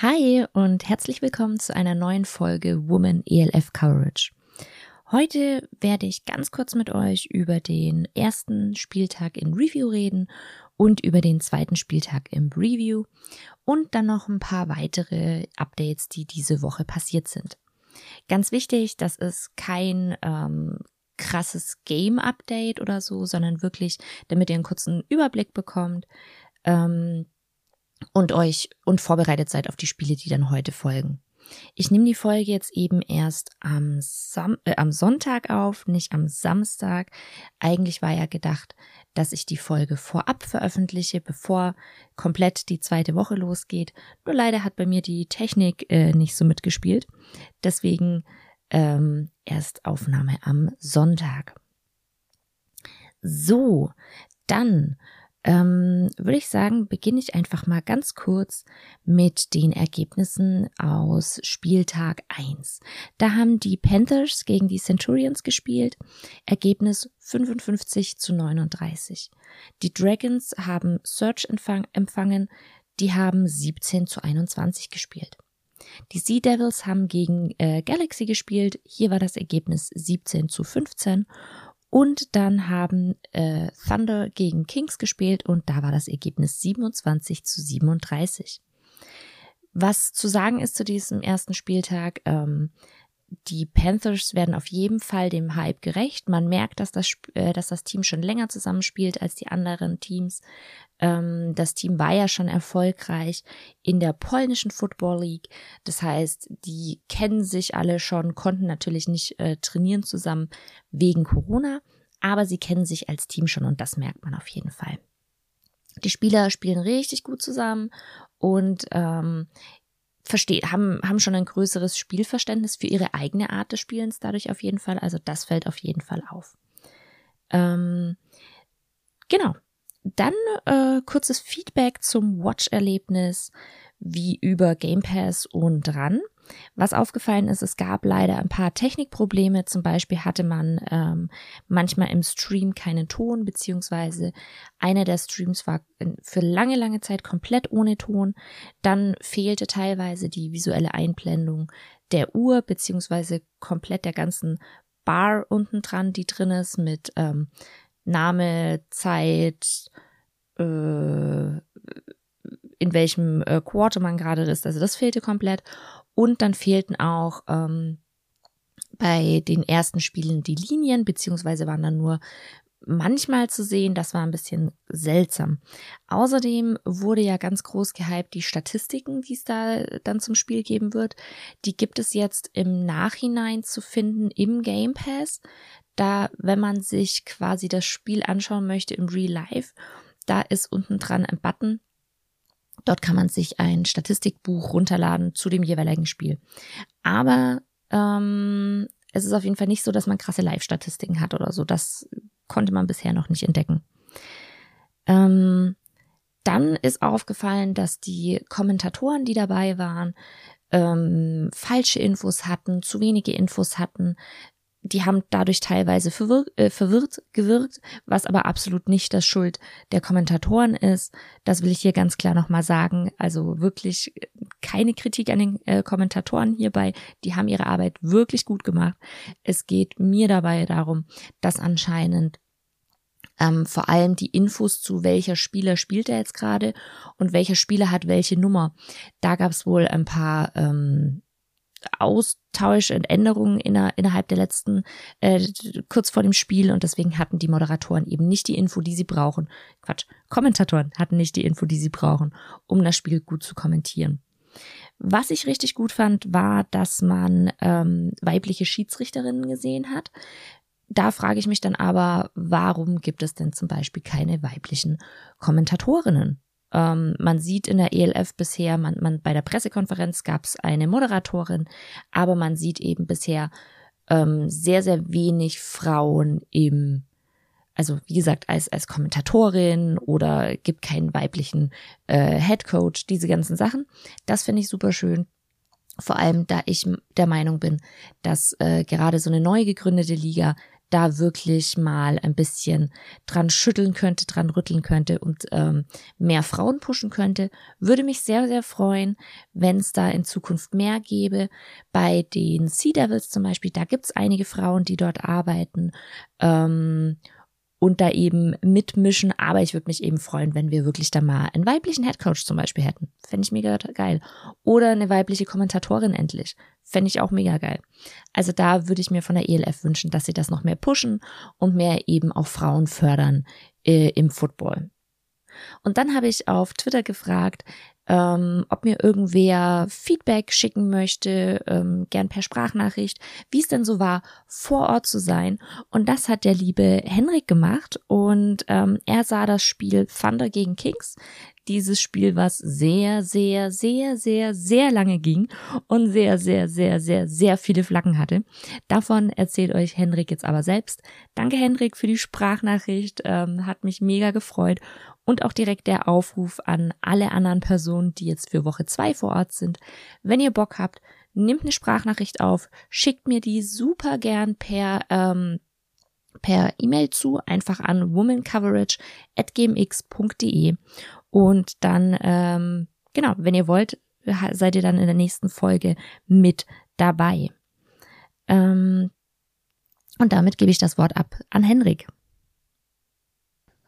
Hi und herzlich willkommen zu einer neuen Folge Woman ELF Coverage. Heute werde ich ganz kurz mit euch über den ersten Spieltag in Review reden und über den zweiten Spieltag im Review und dann noch ein paar weitere Updates, die diese Woche passiert sind. Ganz wichtig, das ist kein ähm, krasses Game-Update oder so, sondern wirklich, damit ihr einen kurzen Überblick bekommt. Ähm, und euch und vorbereitet seid auf die Spiele, die dann heute folgen. Ich nehme die Folge jetzt eben erst am, Sam äh, am Sonntag auf, nicht am Samstag. Eigentlich war ja gedacht, dass ich die Folge vorab veröffentliche, bevor komplett die zweite Woche losgeht. Nur leider hat bei mir die Technik äh, nicht so mitgespielt. Deswegen ähm, erst Aufnahme am Sonntag. So, dann ähm, würde ich sagen, beginne ich einfach mal ganz kurz mit den Ergebnissen aus Spieltag 1. Da haben die Panthers gegen die Centurions gespielt. Ergebnis 55 zu 39. Die Dragons haben Search empfangen. Die haben 17 zu 21 gespielt. Die Sea Devils haben gegen äh, Galaxy gespielt. Hier war das Ergebnis 17 zu 15. Und dann haben äh, Thunder gegen Kings gespielt und da war das Ergebnis 27 zu 37. Was zu sagen ist zu diesem ersten Spieltag, ähm, die Panthers werden auf jeden Fall dem Hype gerecht. Man merkt, dass das, äh, dass das Team schon länger zusammenspielt als die anderen Teams. Ähm, das Team war ja schon erfolgreich in der polnischen Football League. Das heißt, die kennen sich alle schon, konnten natürlich nicht äh, trainieren zusammen wegen Corona, aber sie kennen sich als Team schon und das merkt man auf jeden Fall. Die Spieler spielen richtig gut zusammen und ähm, verstehen, haben, haben schon ein größeres Spielverständnis für ihre eigene Art des Spielens dadurch auf jeden Fall. Also das fällt auf jeden Fall auf. Ähm, genau. Dann äh, kurzes Feedback zum Watch-Erlebnis wie über Game Pass und RAN. Was aufgefallen ist, es gab leider ein paar Technikprobleme. Zum Beispiel hatte man ähm, manchmal im Stream keinen Ton, beziehungsweise einer der Streams war für lange, lange Zeit komplett ohne Ton. Dann fehlte teilweise die visuelle Einblendung der Uhr, beziehungsweise komplett der ganzen Bar unten dran, die drin ist, mit ähm, Name, Zeit, äh, in welchem äh, Quarter man gerade ist. Also das fehlte komplett. Und dann fehlten auch ähm, bei den ersten Spielen die Linien, beziehungsweise waren dann nur manchmal zu sehen. Das war ein bisschen seltsam. Außerdem wurde ja ganz groß gehypt die Statistiken, die es da dann zum Spiel geben wird. Die gibt es jetzt im Nachhinein zu finden im Game Pass. Da, wenn man sich quasi das Spiel anschauen möchte im Real Life, da ist unten dran ein Button, Dort kann man sich ein Statistikbuch runterladen zu dem jeweiligen Spiel. Aber ähm, es ist auf jeden Fall nicht so, dass man krasse Live-Statistiken hat oder so. Das konnte man bisher noch nicht entdecken. Ähm, dann ist aufgefallen, dass die Kommentatoren, die dabei waren, ähm, falsche Infos hatten, zu wenige Infos hatten, die haben dadurch teilweise verwir äh, verwirrt gewirkt, was aber absolut nicht das Schuld der Kommentatoren ist. Das will ich hier ganz klar nochmal sagen. Also wirklich keine Kritik an den äh, Kommentatoren hierbei. Die haben ihre Arbeit wirklich gut gemacht. Es geht mir dabei darum, dass anscheinend ähm, vor allem die Infos zu welcher Spieler spielt er jetzt gerade und welcher Spieler hat welche Nummer. Da gab es wohl ein paar ähm, Austausch und Änderungen inner, innerhalb der letzten, äh, kurz vor dem Spiel und deswegen hatten die Moderatoren eben nicht die Info, die sie brauchen. Quatsch, Kommentatoren hatten nicht die Info, die sie brauchen, um das Spiel gut zu kommentieren. Was ich richtig gut fand, war, dass man ähm, weibliche Schiedsrichterinnen gesehen hat. Da frage ich mich dann aber, warum gibt es denn zum Beispiel keine weiblichen Kommentatorinnen? Ähm, man sieht in der ELF bisher, man, man bei der Pressekonferenz gab es eine Moderatorin, aber man sieht eben bisher ähm, sehr, sehr wenig Frauen im, also wie gesagt, als, als Kommentatorin oder gibt keinen weiblichen äh, Head Coach, diese ganzen Sachen. Das finde ich super schön. Vor allem, da ich der Meinung bin, dass äh, gerade so eine neu gegründete Liga da wirklich mal ein bisschen dran schütteln könnte, dran rütteln könnte und ähm, mehr Frauen pushen könnte. Würde mich sehr, sehr freuen, wenn es da in Zukunft mehr gäbe. Bei den Sea Devils zum Beispiel, da gibt's einige Frauen, die dort arbeiten. Ähm, und da eben mitmischen. Aber ich würde mich eben freuen, wenn wir wirklich da mal einen weiblichen Headcoach zum Beispiel hätten. Fände ich mega geil. Oder eine weibliche Kommentatorin endlich. Fände ich auch mega geil. Also da würde ich mir von der ELF wünschen, dass sie das noch mehr pushen und mehr eben auch Frauen fördern äh, im Football. Und dann habe ich auf Twitter gefragt, ähm, ob mir irgendwer Feedback schicken möchte, ähm, gern per Sprachnachricht, wie es denn so war, vor Ort zu sein. Und das hat der liebe Henrik gemacht und ähm, er sah das Spiel Thunder gegen Kings. Dieses Spiel, was sehr, sehr, sehr, sehr, sehr lange ging und sehr, sehr, sehr, sehr, sehr viele Flaggen hatte. Davon erzählt euch Henrik jetzt aber selbst. Danke Henrik für die Sprachnachricht, ähm, hat mich mega gefreut und auch direkt der Aufruf an alle anderen Personen, die jetzt für Woche zwei vor Ort sind. Wenn ihr Bock habt, nehmt eine Sprachnachricht auf, schickt mir die super gern per ähm, per E-Mail zu, einfach an womancoverage@gmx.de und dann ähm, genau, wenn ihr wollt, seid ihr dann in der nächsten Folge mit dabei. Ähm, und damit gebe ich das Wort ab an Henrik.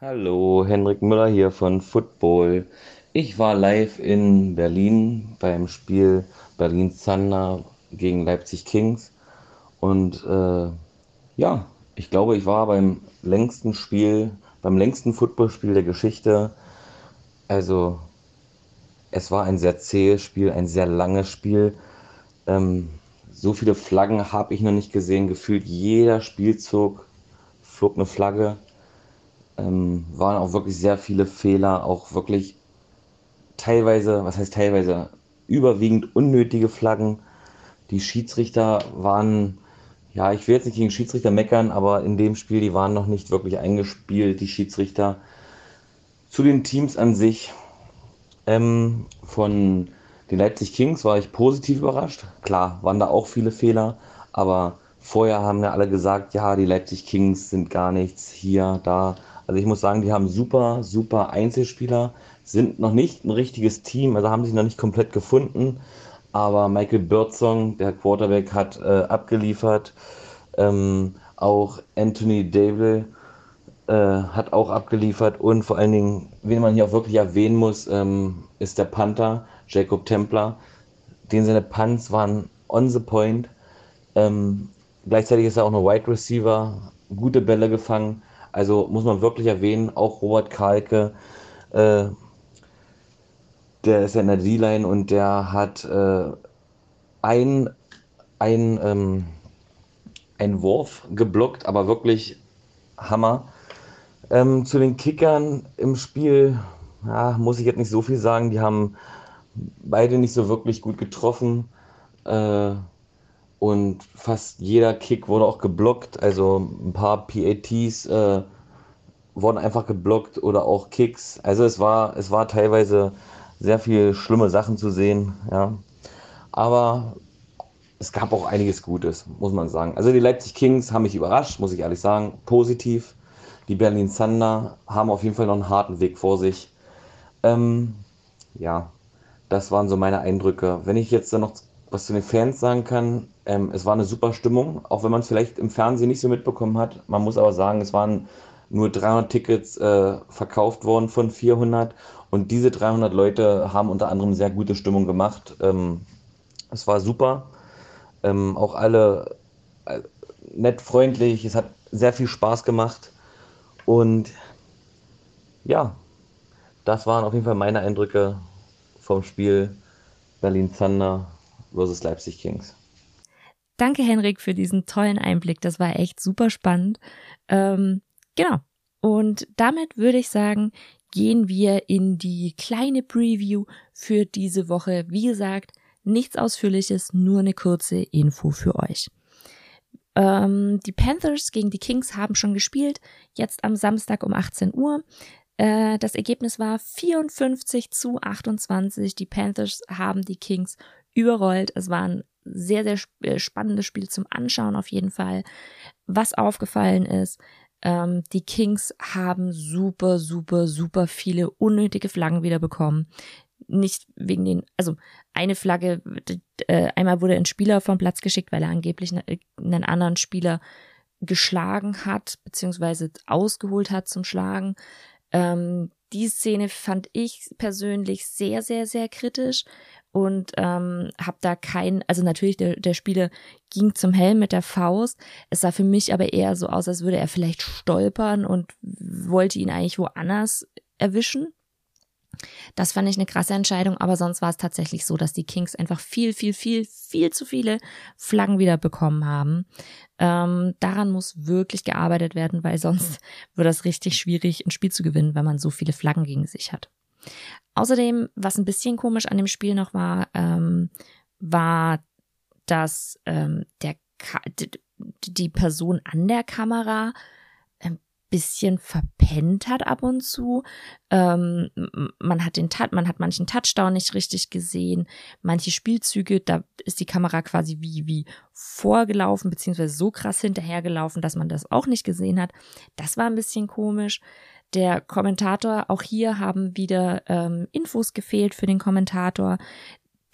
Hallo, Henrik Müller hier von Football. Ich war live in Berlin beim Spiel Berlin Thunder gegen Leipzig Kings. Und äh, ja, ich glaube, ich war beim längsten Spiel, beim längsten Footballspiel der Geschichte. Also, es war ein sehr zähes Spiel, ein sehr langes Spiel. Ähm, so viele Flaggen habe ich noch nicht gesehen. Gefühlt jeder Spielzug flog eine Flagge ähm, waren auch wirklich sehr viele Fehler, auch wirklich teilweise, was heißt teilweise, überwiegend unnötige Flaggen. Die Schiedsrichter waren, ja, ich will jetzt nicht gegen Schiedsrichter meckern, aber in dem Spiel, die waren noch nicht wirklich eingespielt, die Schiedsrichter. Zu den Teams an sich, ähm, von den Leipzig Kings war ich positiv überrascht. Klar, waren da auch viele Fehler, aber vorher haben ja alle gesagt, ja, die Leipzig Kings sind gar nichts hier, da. Also ich muss sagen, die haben super, super Einzelspieler, sind noch nicht ein richtiges Team, also haben sich noch nicht komplett gefunden. Aber Michael Birdsong, der Quarterback, hat äh, abgeliefert. Ähm, auch Anthony Dable äh, hat auch abgeliefert. Und vor allen Dingen, wen man hier auch wirklich erwähnen muss, ähm, ist der Panther, Jacob Templer. Den seine Punts waren on the point. Ähm, gleichzeitig ist er auch ein Wide Receiver, gute Bälle gefangen. Also muss man wirklich erwähnen, auch Robert Kalke, äh, der ist ja in der D-Line und der hat äh, ein, ein, ähm, ein Wurf geblockt, aber wirklich Hammer. Ähm, zu den Kickern im Spiel ja, muss ich jetzt nicht so viel sagen. Die haben beide nicht so wirklich gut getroffen. Äh, und fast jeder Kick wurde auch geblockt. Also ein paar PATs äh, wurden einfach geblockt oder auch Kicks. Also es war, es war teilweise sehr viel schlimme Sachen zu sehen, ja. Aber es gab auch einiges Gutes, muss man sagen. Also die Leipzig Kings haben mich überrascht, muss ich ehrlich sagen, positiv. Die Berlin Thunder haben auf jeden Fall noch einen harten Weg vor sich. Ähm, ja, das waren so meine Eindrücke. Wenn ich jetzt noch was zu den Fans sagen kann, ähm, es war eine super Stimmung, auch wenn man es vielleicht im Fernsehen nicht so mitbekommen hat. Man muss aber sagen, es waren nur 300 Tickets äh, verkauft worden von 400 und diese 300 Leute haben unter anderem sehr gute Stimmung gemacht. Ähm, es war super. Ähm, auch alle äh, nett, freundlich. Es hat sehr viel Spaß gemacht. Und ja, das waren auf jeden Fall meine Eindrücke vom Spiel Berlin Thunder versus Leipzig Kings. Danke, Henrik, für diesen tollen Einblick. Das war echt super spannend. Ähm, genau. Und damit würde ich sagen, gehen wir in die kleine Preview für diese Woche. Wie gesagt, nichts Ausführliches, nur eine kurze Info für euch. Ähm, die Panthers gegen die Kings haben schon gespielt, jetzt am Samstag um 18 Uhr. Äh, das Ergebnis war 54 zu 28. Die Panthers haben die Kings überrollt. Es war ein sehr, sehr äh, spannendes Spiel zum Anschauen auf jeden Fall. was aufgefallen ist, ähm, die Kings haben super, super, super viele unnötige Flaggen wieder bekommen. Nicht wegen den, also eine Flagge, äh, einmal wurde ein Spieler vom Platz geschickt, weil er angeblich einen anderen Spieler geschlagen hat, beziehungsweise ausgeholt hat zum Schlagen. Ähm, die Szene fand ich persönlich sehr, sehr, sehr kritisch und ähm, habe da kein, also natürlich der, der Spieler ging zum Helm mit der Faust. Es sah für mich aber eher so aus, als würde er vielleicht stolpern und wollte ihn eigentlich woanders erwischen. Das fand ich eine krasse Entscheidung, aber sonst war es tatsächlich so, dass die Kings einfach viel, viel, viel, viel zu viele Flaggen wieder bekommen haben. Ähm, daran muss wirklich gearbeitet werden, weil sonst wird das richtig schwierig, ein Spiel zu gewinnen, wenn man so viele Flaggen gegen sich hat. Außerdem, was ein bisschen komisch an dem Spiel noch war, ähm, war, dass ähm, der Ka die Person an der Kamera bisschen verpennt hat ab und zu. Ähm, man hat den man hat manchen Touchdown nicht richtig gesehen, manche Spielzüge, da ist die Kamera quasi wie wie vorgelaufen beziehungsweise so krass hinterhergelaufen, dass man das auch nicht gesehen hat. Das war ein bisschen komisch. Der Kommentator, auch hier haben wieder ähm, Infos gefehlt für den Kommentator.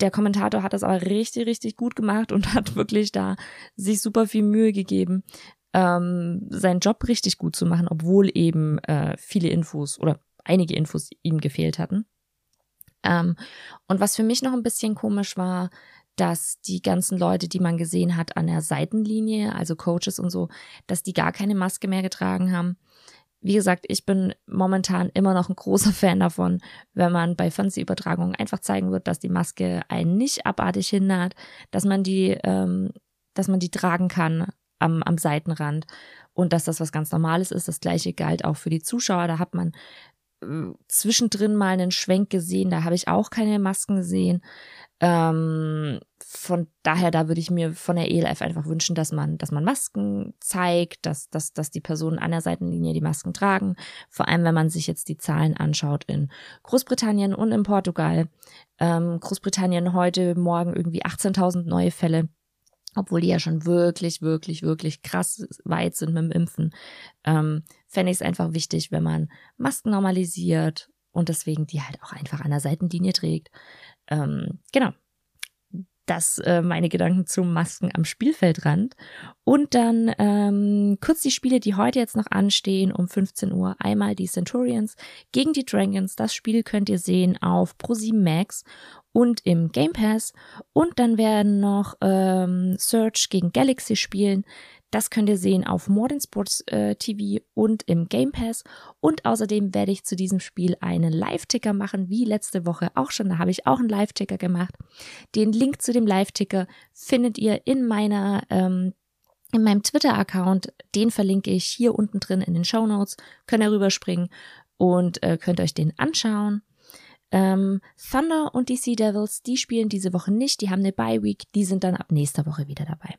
Der Kommentator hat das aber richtig, richtig gut gemacht und hat wirklich da sich super viel Mühe gegeben, ähm, seinen Job richtig gut zu machen, obwohl eben äh, viele Infos oder einige Infos ihm gefehlt hatten. Ähm, und was für mich noch ein bisschen komisch war, dass die ganzen Leute, die man gesehen hat an der Seitenlinie, also Coaches und so, dass die gar keine Maske mehr getragen haben. Wie gesagt, ich bin momentan immer noch ein großer Fan davon, wenn man bei Fernsehübertragungen einfach zeigen wird, dass die Maske einen nicht abartig hindert, dass man die, ähm, dass man die tragen kann, am, am Seitenrand und dass das was ganz Normales ist. Das gleiche galt auch für die Zuschauer. Da hat man äh, zwischendrin mal einen Schwenk gesehen, da habe ich auch keine Masken gesehen. Ähm, von daher, da würde ich mir von der ELF einfach wünschen, dass man, dass man Masken zeigt, dass, dass, dass die Personen an der Seitenlinie die Masken tragen. Vor allem, wenn man sich jetzt die Zahlen anschaut in Großbritannien und in Portugal. Ähm, Großbritannien heute, morgen irgendwie 18.000 neue Fälle obwohl die ja schon wirklich, wirklich, wirklich krass weit sind mit dem Impfen, ähm, fände ich es einfach wichtig, wenn man Masken normalisiert und deswegen die halt auch einfach an der Seitenlinie trägt. Ähm, genau. Das äh, meine Gedanken zu Masken am Spielfeldrand. Und dann ähm, kurz die Spiele, die heute jetzt noch anstehen um 15 Uhr. Einmal die Centurions gegen die Dragons. Das Spiel könnt ihr sehen auf Pro7 Max und im Game Pass. Und dann werden noch ähm, Search gegen Galaxy spielen. Das könnt ihr sehen auf Modern Sports äh, TV und im Game Pass. Und außerdem werde ich zu diesem Spiel einen Live-Ticker machen, wie letzte Woche auch schon. Da habe ich auch einen Live-Ticker gemacht. Den Link zu dem Live-Ticker findet ihr in meiner ähm, in meinem Twitter-Account. Den verlinke ich hier unten drin in den Show Notes. Könnt ihr rüberspringen und äh, könnt euch den anschauen. Ähm, Thunder und die Sea Devils, die spielen diese Woche nicht, die haben eine Bye Week, die sind dann ab nächster Woche wieder dabei.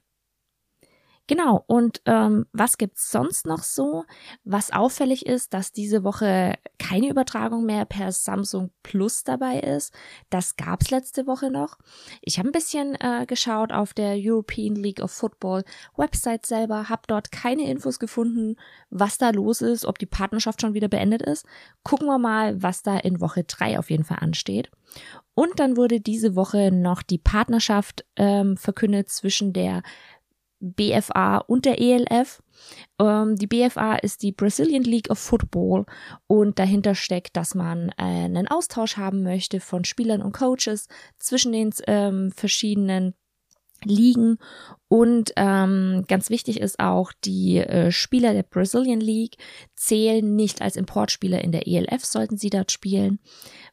Genau, und ähm, was gibt's sonst noch so? Was auffällig ist, dass diese Woche keine Übertragung mehr per Samsung Plus dabei ist. Das gab's letzte Woche noch. Ich habe ein bisschen äh, geschaut auf der European League of Football Website selber, habe dort keine Infos gefunden, was da los ist, ob die Partnerschaft schon wieder beendet ist. Gucken wir mal, was da in Woche drei auf jeden Fall ansteht. Und dann wurde diese Woche noch die Partnerschaft ähm, verkündet zwischen der BFA und der ELF. Ähm, die BFA ist die Brazilian League of Football und dahinter steckt, dass man äh, einen Austausch haben möchte von Spielern und Coaches zwischen den ähm, verschiedenen Ligen und ähm, ganz wichtig ist auch, die äh, Spieler der Brazilian League zählen nicht als Importspieler in der ELF, sollten sie dort spielen.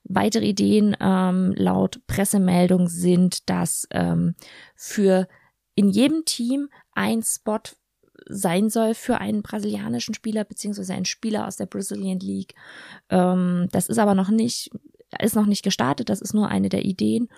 Weitere Ideen ähm, laut Pressemeldung sind, dass ähm, für in jedem Team ein Spot sein soll für einen brasilianischen Spieler beziehungsweise einen Spieler aus der Brazilian League. Ähm, das ist aber noch nicht, ist noch nicht gestartet. Das ist nur eine der Ideen.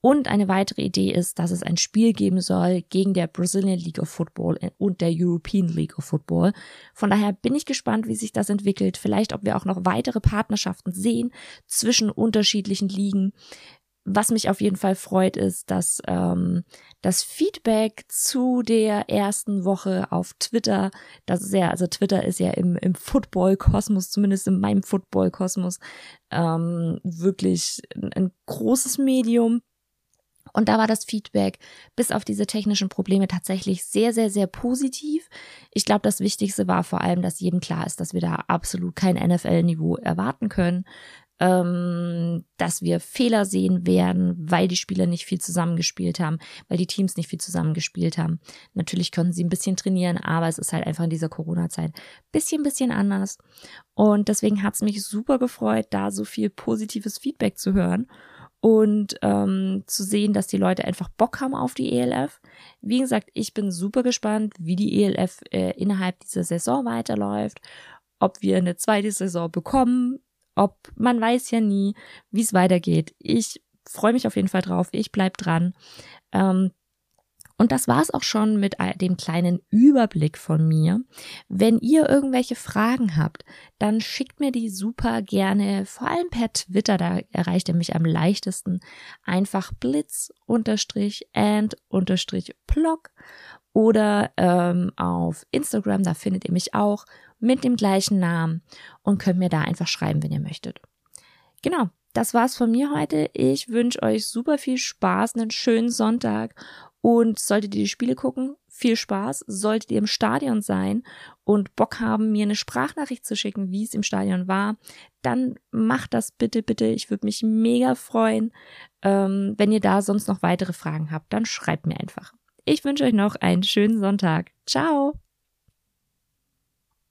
Und eine weitere Idee ist, dass es ein Spiel geben soll gegen der Brazilian League of Football und der European League of Football. Von daher bin ich gespannt, wie sich das entwickelt. Vielleicht, ob wir auch noch weitere Partnerschaften sehen zwischen unterschiedlichen Ligen was mich auf jeden Fall freut, ist, dass ähm, das Feedback zu der ersten Woche auf Twitter, das ist ja, also Twitter ist ja im, im Football-Kosmos, zumindest in meinem Football-Kosmos, ähm, wirklich ein, ein großes Medium. Und da war das Feedback bis auf diese technischen Probleme tatsächlich sehr, sehr, sehr positiv. Ich glaube, das Wichtigste war vor allem, dass jedem klar ist, dass wir da absolut kein NFL-Niveau erwarten können ähm, dass wir Fehler sehen werden, weil die Spieler nicht viel zusammengespielt haben, weil die Teams nicht viel zusammengespielt haben. Natürlich können sie ein bisschen trainieren, aber es ist halt einfach in dieser Corona-Zeit bisschen, bisschen anders. Und deswegen hat es mich super gefreut, da so viel positives Feedback zu hören und ähm, zu sehen, dass die Leute einfach Bock haben auf die ELF. Wie gesagt, ich bin super gespannt, wie die ELF äh, innerhalb dieser Saison weiterläuft, ob wir eine zweite Saison bekommen, ob, man weiß ja nie, wie es weitergeht. Ich freue mich auf jeden Fall drauf. Ich bleib dran. Ähm, und das war's auch schon mit dem kleinen Überblick von mir. Wenn ihr irgendwelche Fragen habt, dann schickt mir die super gerne, vor allem per Twitter, da erreicht ihr mich am leichtesten. Einfach blitz unterstrich and unterstrich blog oder ähm, auf Instagram, da findet ihr mich auch mit dem gleichen Namen und könnt mir da einfach schreiben, wenn ihr möchtet. Genau, das war's von mir heute. Ich wünsche euch super viel Spaß, einen schönen Sonntag und solltet ihr die Spiele gucken, viel Spaß. Solltet ihr im Stadion sein und Bock haben, mir eine Sprachnachricht zu schicken, wie es im Stadion war, dann macht das bitte, bitte. Ich würde mich mega freuen. Ähm, wenn ihr da sonst noch weitere Fragen habt, dann schreibt mir einfach. Ich wünsche euch noch einen schönen Sonntag. Ciao!